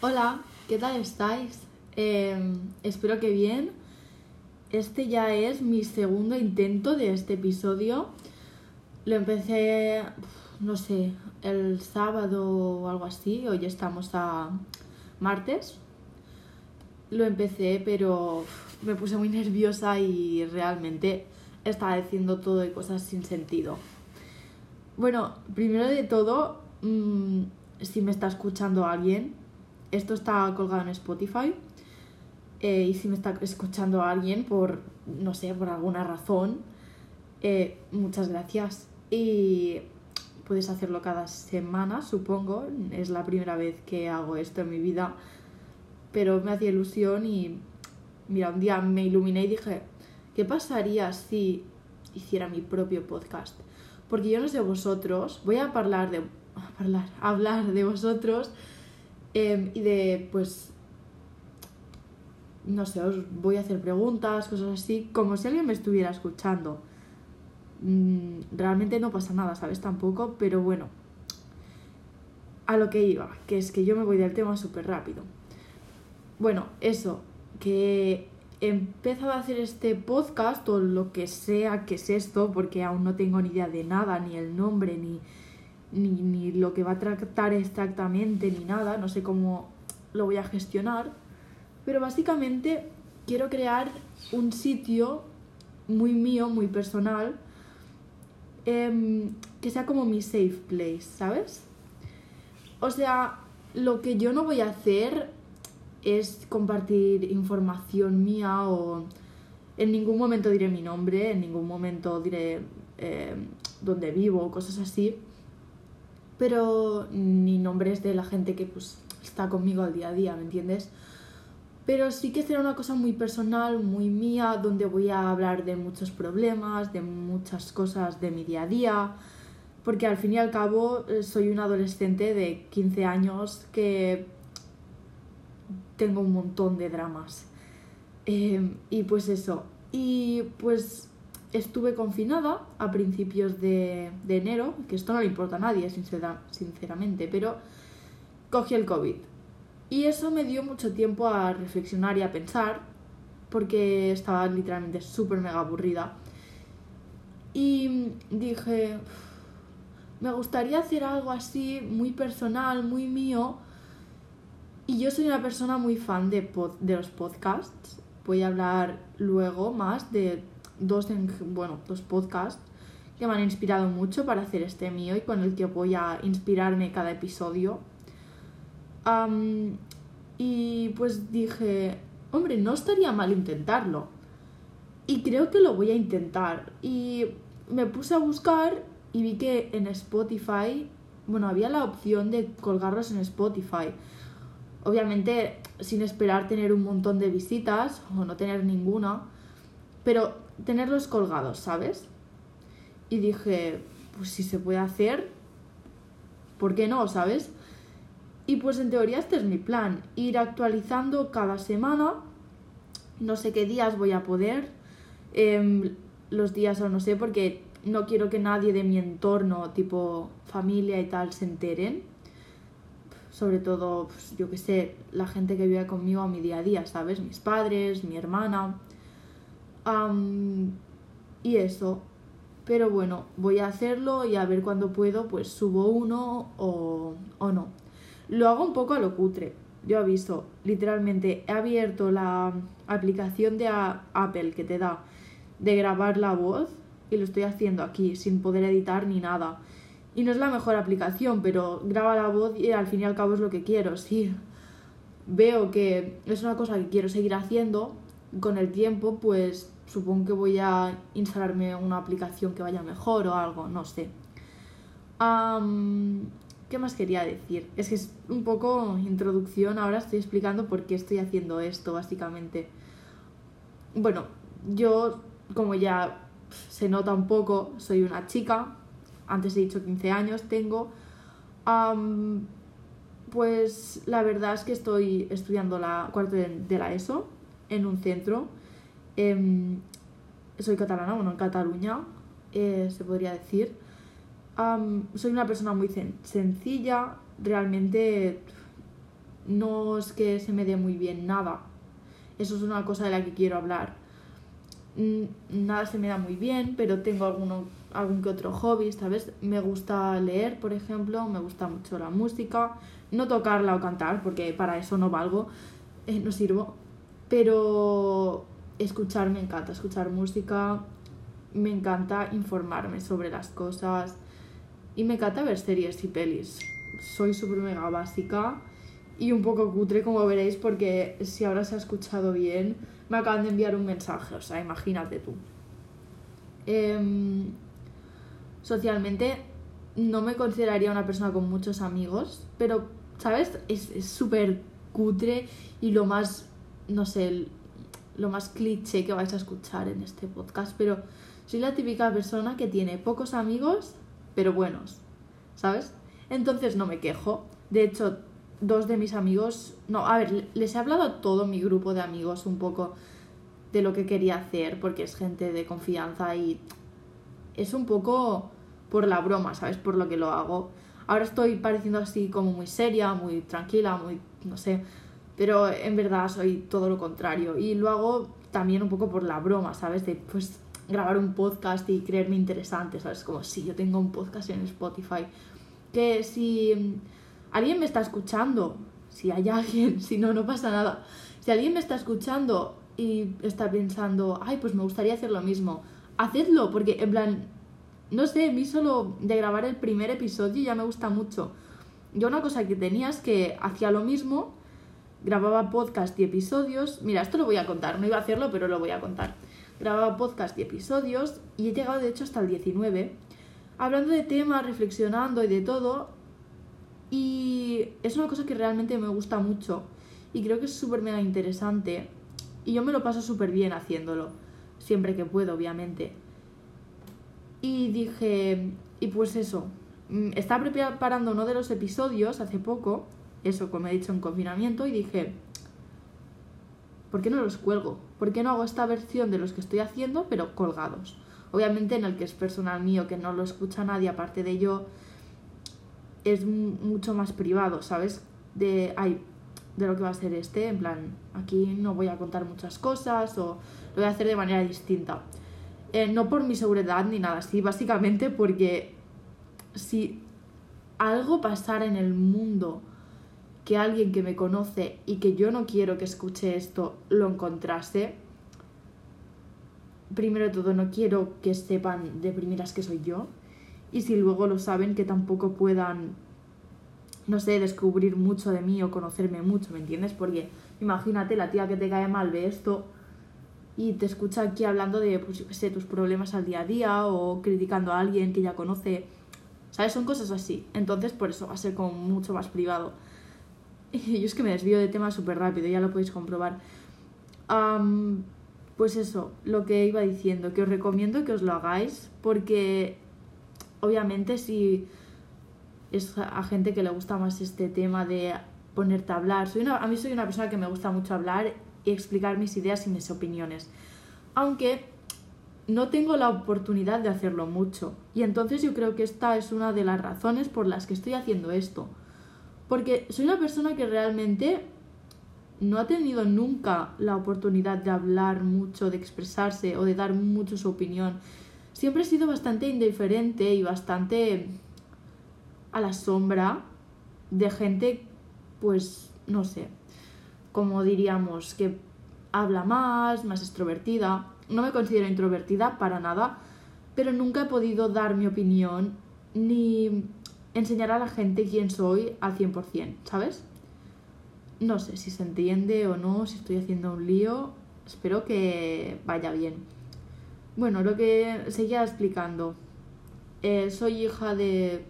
Hola, ¿qué tal estáis? Eh, espero que bien. Este ya es mi segundo intento de este episodio. Lo empecé, no sé, el sábado o algo así. Hoy estamos a martes. Lo empecé, pero me puse muy nerviosa y realmente estaba diciendo todo de cosas sin sentido. Bueno, primero de todo, mmm, si me está escuchando alguien, esto está colgado en Spotify. Eh, y si me está escuchando alguien por, no sé, por alguna razón, eh, muchas gracias. Y puedes hacerlo cada semana, supongo. Es la primera vez que hago esto en mi vida. Pero me hacía ilusión y, mira, un día me iluminé y dije, ¿qué pasaría si hiciera mi propio podcast? Porque yo no sé vosotros, voy a hablar de, hablar, hablar de vosotros eh, y de, pues, no sé, os voy a hacer preguntas, cosas así, como si alguien me estuviera escuchando. Mm, realmente no pasa nada, ¿sabes? Tampoco, pero bueno, a lo que iba, que es que yo me voy del tema súper rápido. Bueno, eso, que he empezado a hacer este podcast o lo que sea que es esto, porque aún no tengo ni idea de nada, ni el nombre, ni, ni, ni lo que va a tratar exactamente, ni nada, no sé cómo lo voy a gestionar pero básicamente quiero crear un sitio muy mío, muy personal, eh, que sea como mi safe place, ¿sabes? O sea, lo que yo no voy a hacer es compartir información mía o en ningún momento diré mi nombre, en ningún momento diré eh, dónde vivo, cosas así. Pero ni nombres de la gente que pues está conmigo al día a día, ¿me entiendes? pero sí que será una cosa muy personal, muy mía, donde voy a hablar de muchos problemas, de muchas cosas de mi día a día, porque al fin y al cabo eh, soy una adolescente de 15 años que tengo un montón de dramas. Eh, y pues eso, y pues estuve confinada a principios de, enero, que esto no le importa a nadie, sincera, sinceramente, pero cogí el COVID. Y eso me dio mucho tiempo a reflexionar y a pensar, porque estaba literalmente súper mega aburrida. Y dije, me gustaría hacer algo así, muy personal, muy mío. Y yo soy una persona muy fan de, pod de los podcasts. Voy a hablar luego más de dos, bueno, dos podcasts que me han inspirado mucho para hacer este mío y con el que voy a inspirarme cada episodio y pues dije, hombre, no estaría mal intentarlo. Y creo que lo voy a intentar. Y me puse a buscar y vi que en Spotify, bueno, había la opción de colgarlos en Spotify. Obviamente sin esperar tener un montón de visitas o no tener ninguna, pero tenerlos colgados, ¿sabes? Y dije, pues si se puede hacer, ¿por qué no, sabes? Y pues en teoría este es mi plan, ir actualizando cada semana, no sé qué días voy a poder, eh, los días o no sé, porque no quiero que nadie de mi entorno, tipo familia y tal, se enteren. Sobre todo, pues, yo que sé, la gente que vive conmigo a mi día a día, ¿sabes? Mis padres, mi hermana. Y eso. Pero bueno, voy a hacerlo y a ver cuando puedo, pues subo uno o, o no. Lo hago un poco a lo cutre. Yo aviso, literalmente he abierto la aplicación de Apple que te da de grabar la voz y lo estoy haciendo aquí sin poder editar ni nada. Y no es la mejor aplicación, pero graba la voz y al fin y al cabo es lo que quiero. Si veo que es una cosa que quiero seguir haciendo con el tiempo, pues supongo que voy a instalarme una aplicación que vaya mejor o algo, no sé. ¿Qué más quería decir? Es que es un poco introducción, ahora estoy explicando por qué estoy haciendo esto, básicamente. Bueno, yo, como ya se nota un poco, soy una chica, antes he dicho 15 años tengo, pues la verdad es que estoy estudiando la cuarto de, de la ESO en un centro. Eh, soy catalana, bueno, en Cataluña, eh, se podría decir soy una persona muy sencilla, realmente no es que se me dé muy bien nada. Eso es una cosa de la que quiero hablar. Mm, nada se me da muy bien, pero tengo alguno, algún que otro hobby, ¿sabes? Me gusta leer, por ejemplo, me gusta mucho la música, no tocarla o cantar, porque para eso no valgo, eh, no sirvo, pero escuchar me encanta, escuchar música, me encanta informarme sobre las cosas y me encanta ver series y pelis. Soy súper mega básica y un poco cutre, como veréis, porque si ahora se ha escuchado bien, me acaban de enviar un mensaje, o sea, imagínate tú. Em, socialmente no me consideraría una persona con muchos amigos, pero, ¿sabes? Es súper cutre y lo más, no sé, lo más cliché que vais a escuchar en este podcast, pero soy la típica persona que tiene pocos amigos, pero buenos, ¿sabes? Entonces no me quejo. De hecho, dos de mis amigos, no, a ver, les he hablado a todo mi grupo de amigos un poco de lo que quería hacer, porque es gente de confianza y es un poco por la broma, ¿sabes? Por lo que lo hago. Ahora estoy pareciendo así como muy seria, muy tranquila, muy, no sé, pero en verdad soy todo lo contrario y lo hago también un poco por la broma, ¿sabes? De pues grabar un podcast y creerme interesante, ¿sabes? Como si yo tengo un podcast en Spotify, que si alguien me está escuchando, si hay alguien, si no, no pasa nada. Si alguien me está escuchando y está pensando, ay, pues me gustaría hacer lo mismo, hacedlo, porque en plan, no sé, a mí solo de grabar el primer episodio ya me gusta mucho. Yo una cosa que tenía es que hacía lo mismo, grababa podcast y episodios, mira, esto lo voy a contar, no iba a hacerlo, pero lo voy a contar. Grababa podcast y episodios y he llegado de hecho hasta el 19, hablando de temas, reflexionando y de todo, y es una cosa que realmente me gusta mucho y creo que es súper mega interesante y yo me lo paso súper bien haciéndolo, siempre que puedo, obviamente. Y dije, y pues eso, mm, estaba preparando uno de los episodios hace poco, eso como he dicho en confinamiento, y dije, ¿por qué no los cuelgo? ¿Por qué no hago esta versión de los que estoy haciendo, pero colgados? Obviamente en el que es personal mío, que no lo escucha nadie aparte de yo, es mucho más privado, ¿sabes? De, ay, de lo que va a ser este, en plan, aquí no voy a contar muchas cosas o lo voy a hacer de manera distinta. Eh, no por mi seguridad ni nada así, básicamente porque si algo pasara en el mundo que alguien que me conoce y que yo no quiero que escuche esto lo encontrase, primero de todo no quiero que sepan de primeras que soy yo y si luego lo saben que tampoco puedan, no sé, descubrir mucho de mí o conocerme mucho, ¿me entiendes? Porque imagínate la tía que te cae mal ve esto y te escucha aquí hablando de, pues sé, tus problemas al día a día o criticando a alguien que ya conoce, ¿sabes? Son cosas así. Entonces por eso va a ser como mucho más privado. Yo es que me desvío de tema súper rápido, ya lo podéis comprobar. pues eso, lo que iba diciendo, que os recomiendo que os lo hagáis porque obviamente si es a gente que le gusta más este tema de ponerte a hablar, soy una, a mí soy una persona que me gusta mucho hablar y explicar mis ideas y mis opiniones, aunque no tengo la oportunidad de hacerlo mucho y entonces yo creo que esta es una de las razones por las que estoy haciendo esto, porque soy una persona que realmente no ha tenido nunca la oportunidad de hablar mucho, de expresarse o de dar mucho su opinión siempre he sido bastante indiferente y bastante a la sombra de gente, pues, no sé, como diríamos, que habla más, más extrovertida. No me considero introvertida para nada, pero nunca he podido dar mi opinión ni enseñar a la gente quién soy al 100%, ¿sabes? No sé si se entiende o no, si estoy haciendo un lío. Espero que vaya bien. Bueno, lo que seguía explicando. Eh, soy hija de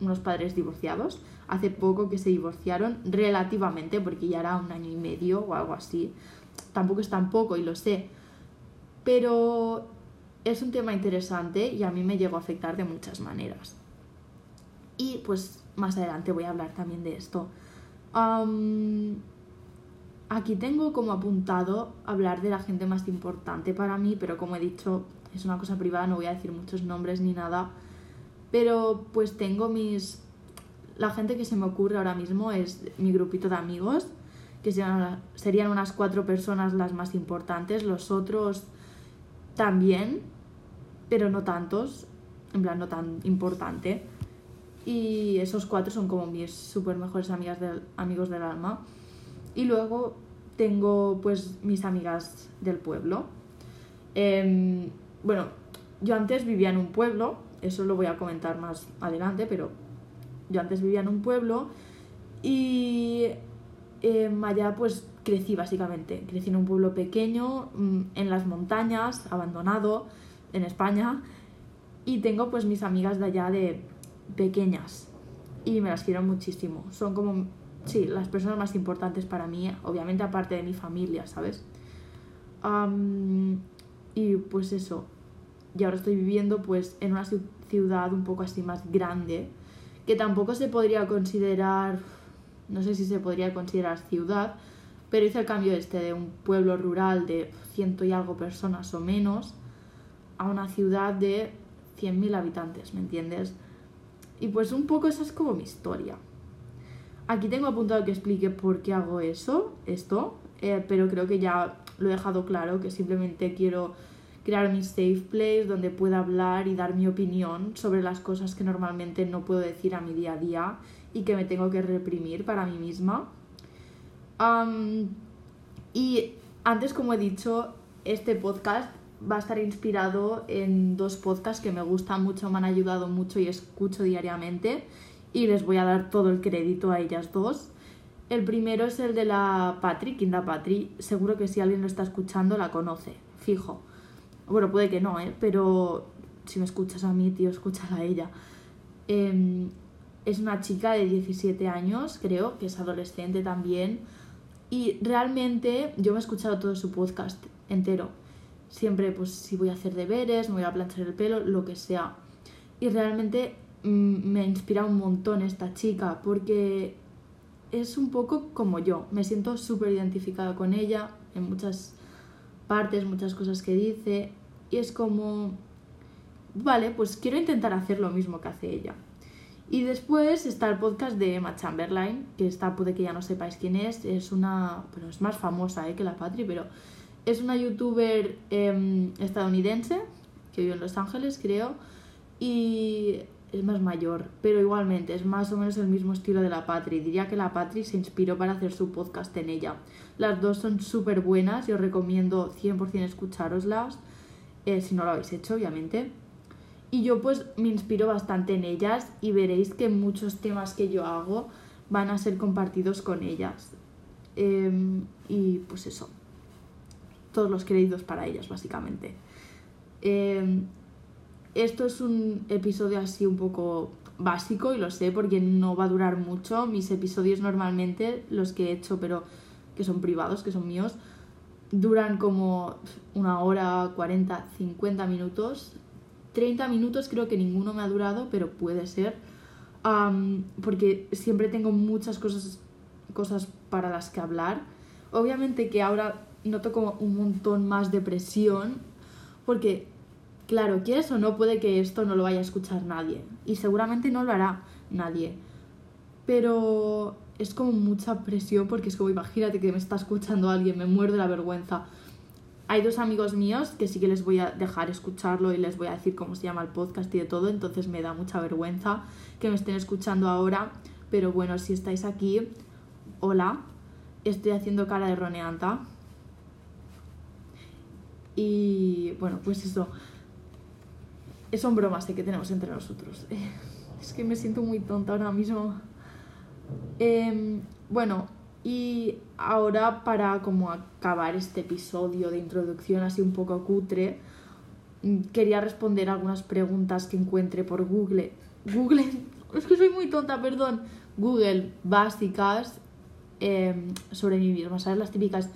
unos padres divorciados. Hace poco que se divorciaron, relativamente, porque ya era un año y medio o algo así. Tampoco es tan poco y lo sé. Pero es un tema interesante y a mí me llegó a afectar de muchas maneras. Y pues más adelante voy a hablar también de esto. Aquí tengo como apuntado hablar de la gente más importante para mí, pero como he dicho, es una cosa privada, no voy a decir muchos nombres ni nada. Pero pues tengo mis la gente que se me ocurre ahora mismo es mi grupito de amigos, que serían, unas cuatro personas las más importantes, los otros también, pero no tantos, en plan no tan importante. Y esos cuatro son como mis super mejores amigas amigos del alma. Y luego tengo pues mis amigas del pueblo. Em, bueno, yo antes vivía en un pueblo, eso lo voy a comentar más adelante, pero yo antes vivía en un pueblo y em, allá pues crecí básicamente. Crecí en un pueblo pequeño, mm, en las montañas, abandonado, en España. Y tengo pues mis amigas de allá de pequeñas. Y me las quiero muchísimo. Son como, sí, las personas más importantes para mí, obviamente aparte de mi familia, ¿sabes? y pues eso. Y ahora estoy viviendo pues en una ciudad un poco así más grande que tampoco se podría considerar, no sé si se podría considerar ciudad, pero hice el cambio este de un pueblo rural de ciento y algo personas o menos a una ciudad de 100.000 habitantes, ¿me entiendes? Y pues un poco esa es como mi historia. Aquí tengo apuntado que explique por qué hago eso, esto, eh, pero creo que ya lo he dejado claro, que simplemente quiero crear mi safe place donde pueda hablar y dar mi opinión sobre las cosas que normalmente no puedo decir a mi día a día y que me tengo que reprimir para mí misma. y antes, como he dicho, este podcast va a estar inspirado en dos podcasts que me gustan mucho, me han ayudado mucho y escucho diariamente y les voy a dar todo el crédito a ellas dos. El primero es el de la Patri, Kinda Patri. Seguro que si alguien lo está escuchando la conoce, fijo. Bueno, puede que no, ¿eh? Pero si me escuchas a mí, tío, escúchala a ella. Em, es una chica de 17 años, creo, que es adolescente también. Y realmente yo me he escuchado todo su podcast entero. Siempre, pues, si voy a hacer deberes, me voy a planchar el pelo, lo que sea. Y realmente mm, me inspira un montón esta chica, porque es un poco como yo. Me siento súper identificada con ella en muchas partes, muchas cosas que dice. Y es como, vale, pues quiero intentar hacer lo mismo que hace ella. Y después está el podcast de Emma Chamberlain, que está, puede que ya no sepáis quién es, es una, pero es más famosa ¿eh? que la Patri, pero es una youtuber em, estadounidense que vive en Los Ángeles, creo, y es más mayor, pero igualmente es más o menos el mismo estilo de la Patri. Diría que la Patri se inspiró para hacer su podcast en ella. Las dos son súper buenas y os recomiendo 100% escucharoslas, eh, si no lo habéis hecho, obviamente. Y yo pues me inspiro bastante en ellas y veréis que muchos temas que yo hago van a ser compartidos con ellas. Em, y pues eso, todos los créditos para ellas, básicamente. Em, esto es un episodio así un poco básico y lo sé porque no va a durar mucho. Mis episodios normalmente, los que he hecho pero que son privados, que son míos, duran como una hora, 40, 50 minutos. 30 minutos creo que ninguno me ha durado, pero puede ser. porque siempre tengo muchas cosas, cosas para las que hablar. Obviamente que ahora noto como un montón más de presión, porque Claro, quieres o no, puede que esto no lo vaya a escuchar nadie. Y seguramente no lo hará nadie. Pero es como mucha presión porque es como, imagínate que me está escuchando alguien, me muerde la vergüenza. Hay dos amigos míos que sí que les voy a dejar escucharlo y les voy a decir cómo se llama el podcast y de todo, entonces me da mucha vergüenza que me estén escuchando ahora. Pero bueno, si estáis aquí, hola, estoy haciendo cara de roneanta. Y bueno, pues eso son bromas que tenemos entre nosotros. Es que me siento muy tonta ahora mismo. Em, bueno, y ahora para como acabar este episodio de introducción así un poco cutre, mm, quería responder algunas preguntas que encuentre por Google. Google, es que soy muy tonta, perdón. Google básicas em, sobre misma, ¿sabes? Las típicas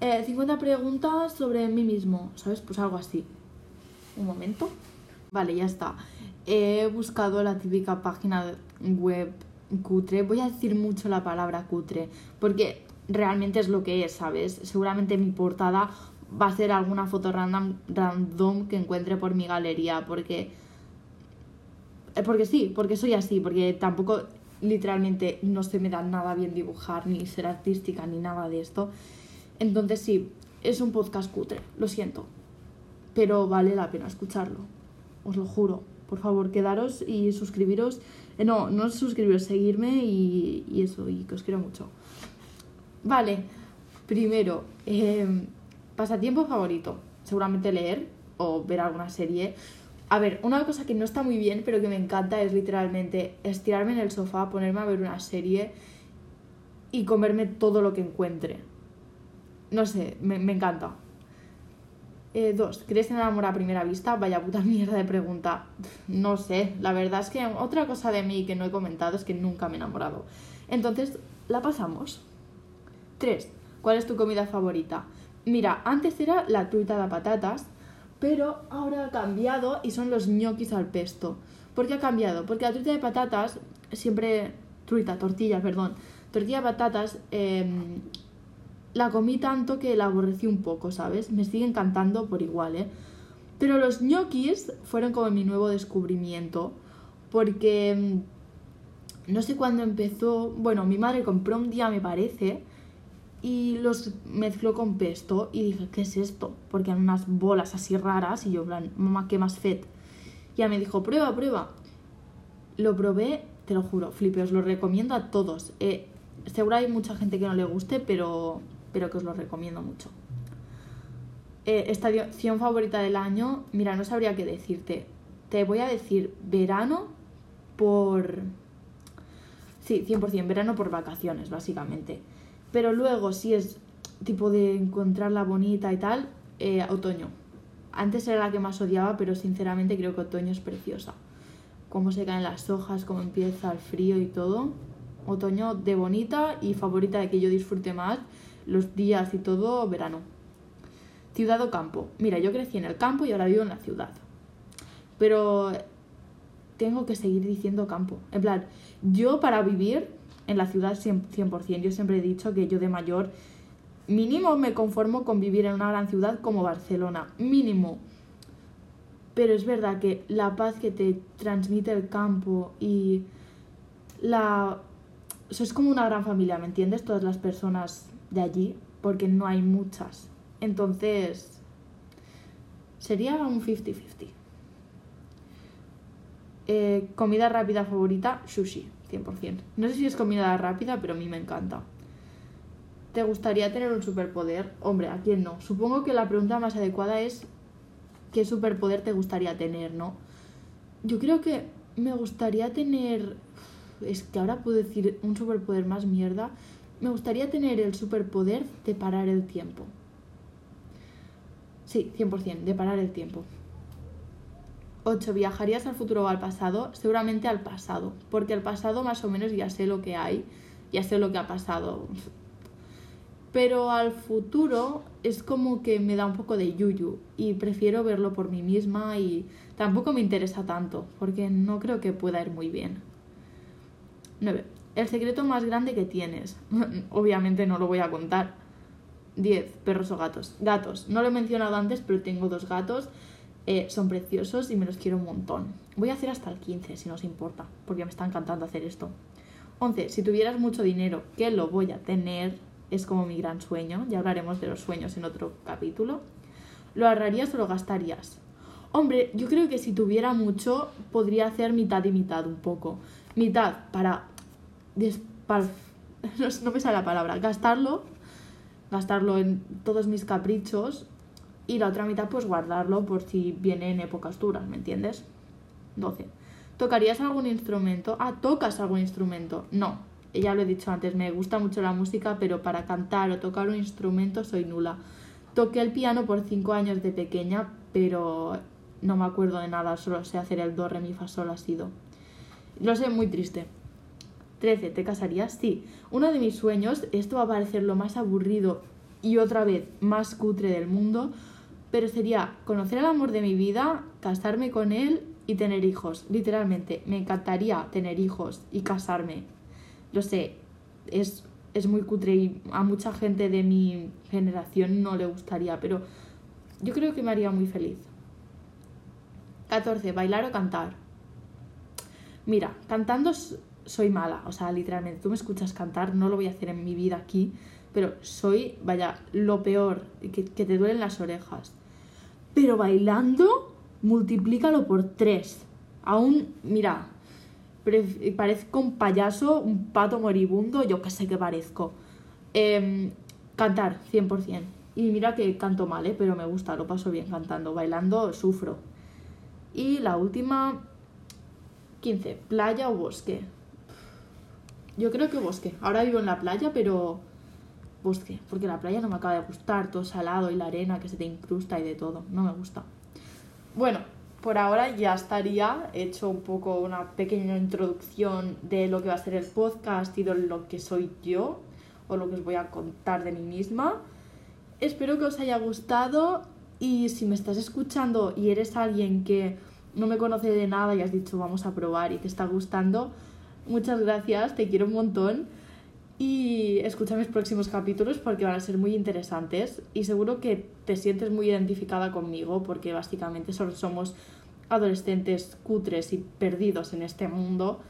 50 eh, preguntas sobre mí mismo, ¿sabes? Pues algo así. Un momento. Vale, ya está. He buscado la típica página web cutre. Voy a decir mucho la palabra cutre, porque realmente es lo que es, ¿sabes? Seguramente mi portada va a ser alguna foto random, random que encuentre por mi galería, porque... Eh, porque sí, porque soy así, porque tampoco literalmente no se me da nada bien dibujar, ni ser artística, ni nada de esto. Entonces sí, es un podcast cutre, lo siento. Pero vale la pena escucharlo, os lo juro. Por favor, quedaros y suscribiros. Eh, no, no suscribiros, seguirme y, y, eso, y que os quiero mucho. Vale, primero, em, pasatiempo favorito. Seguramente leer o ver alguna serie. A ver, una cosa que no está muy bien, pero que me encanta es literalmente estirarme en el sofá, ponerme a ver una serie y comerme todo lo que encuentre. No sé, me, encanta. Eh, dos, ¿crees en el amor a primera vista? Vaya puta mierda de pregunta. No sé, la verdad es que otra cosa de mí que no he comentado es que nunca me he enamorado. Entonces, la pasamos. Tres, ¿cuál es tu comida favorita? Mira, antes era la truita de patatas, pero ahora ha cambiado y son los ñoquis al pesto. ¿Por qué ha cambiado? Porque la truita de patatas, siempre, truita, tortilla, perdón, tortilla de patatas, em, la comí tanto que la aborrecí un poco, ¿sabes? Me sigue encantando por igual, ¿eh? Pero los ñoquis fueron como mi nuevo descubrimiento, porque em, no sé cuándo empezó, bueno, mi madre compró un día, me parece, y los mezcló con pesto y dije, ¿qué es esto? Porque eran unas bolas así raras y yo, en plan, mamá, ¿qué más fet? Y ya me dijo, prueba, prueba. Lo probé, te lo juro, flipe, os lo recomiendo a todos. Eh, seguro hay mucha gente que no le guste, pero, pero que os lo recomiendo mucho. Eh, estación favorita del año, mira, no sabría qué decirte. Te voy a decir verano por... Sí, 100%, verano por vacaciones, básicamente. Pero luego, si es tipo de encontrarla bonita y tal, eh, otoño. Antes era la que más odiaba, pero sinceramente creo que otoño es preciosa. Cómo se caen las hojas, cómo empieza el frío y todo. Otoño de bonita y favorita de que yo disfrute más los días y todo, verano. Ciudad o campo. Mira, yo crecí en el campo y ahora vivo en la ciudad. Pero tengo que seguir diciendo campo. En plan, yo para vivir en la ciudad 100%. Yo siempre he dicho que yo de mayor mínimo me conformo con vivir en una gran ciudad como Barcelona, mínimo. Pero es verdad que la paz que te transmite el campo y la... Eso es como una gran familia, ¿me entiendes? Todas las personas de allí, porque no hay muchas. Entonces, sería un 50-50. Eh, comida rápida favorita, sushi. 100%. No sé si es comida rápida, pero a mí me encanta. ¿Te gustaría tener un superpoder? Hombre, ¿a quién no? Supongo que la pregunta más adecuada es ¿qué superpoder te gustaría tener, no? Yo creo que me gustaría tener... Es que ahora puedo decir un superpoder más mierda. Me gustaría tener el superpoder de parar el tiempo. Sí, 100%, de parar el tiempo. 8. ¿Viajarías al futuro o al pasado? Seguramente al pasado, porque al pasado más o menos ya sé lo que hay, ya sé lo que ha pasado. Pero al futuro es como que me da un poco de yuyu y prefiero verlo por mí misma y tampoco me interesa tanto, porque no creo que pueda ir muy bien. 9. El secreto más grande que tienes. Obviamente no lo voy a contar. 10. Perros o gatos. Gatos. No lo he mencionado antes, pero tengo dos gatos eh, son preciosos y me los quiero un montón. Voy a hacer hasta el 15, si no os importa, porque me está encantando hacer esto. 11. Si tuvieras mucho dinero, que lo voy a tener, es como mi gran sueño, ya hablaremos de los sueños en otro capítulo. ¿Lo ahorrarías o lo gastarías? Hombre, yo creo que si tuviera mucho, podría hacer mitad y mitad un poco. Mitad para... no me sale la palabra. Gastarlo, gastarlo en todos mis caprichos y la otra mitad pues guardarlo por si viene en épocas duras, ¿me entiendes? 12. ¿Tocarías algún instrumento? Ah, ¿tocas algún instrumento? No, ya lo he dicho antes, me gusta mucho la música, pero para cantar o tocar un instrumento soy nula. Toqué el piano por 5 años de pequeña, pero no me acuerdo de nada, solo sé hacer el do, re, mi, fa, sol, ha sido. Lo sé, muy triste. 13. ¿Te casarías? Sí. Uno de mis sueños, esto va a parecer lo más aburrido y otra vez más cutre del mundo, pero sería conocer el amor de mi vida, casarme con él y tener hijos. Literalmente, me encantaría tener hijos y casarme. Lo sé, es, es muy cutre y a mucha gente de mi generación no le gustaría, pero yo creo que me haría muy feliz. 14. Bailar o cantar. Mira, cantando soy mala, o sea, literalmente, tú me escuchas cantar, no lo voy a hacer en mi vida aquí, pero soy, vaya, lo peor, que, te duelen las orejas. Pero bailando, multiplícalo por tres. Aún, mira, parezco un payaso, un pato moribundo, yo qué sé qué parezco. Em, cantar, 100%. Y mira que canto mal, ¿eh? pero me gusta, lo paso bien cantando. Bailando, sufro. Y la última, 15. ¿Playa o bosque? Yo creo que bosque. Ahora vivo en la playa, pero bosque. Porque la playa no me acaba de gustar. Todo salado y la arena que se te incrusta y de todo. No me gusta. Bueno, por ahora ya estaría hecho un poco una pequeña introducción de lo que va a ser el podcast y de lo que soy yo o lo que os voy a contar de mí misma. Espero que os haya gustado y si me estás escuchando y eres alguien que no me conoce de nada y has dicho vamos a probar y te está gustando, muchas gracias, te quiero un montón y escucha mis próximos capítulos porque van a ser muy interesantes y seguro que te sientes muy identificada conmigo porque básicamente solo somos adolescentes cutres y perdidos en este mundo.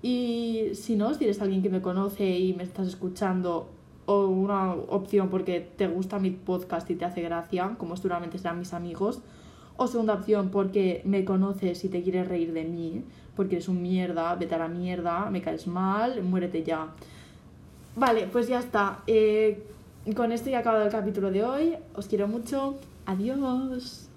Y si no, si eres alguien que me conoce y me estás escuchando o una opción porque te gusta mi podcast y te hace gracia, como seguramente serán mis amigos, o segunda opción porque me conoces y te quieres reír de mí, porque eres un mierda, vete a la mierda, me caes mal, muérete ya. Vale, pues ya está. Eh, con esto ya acabado el capítulo de hoy. Os quiero mucho. Adiós.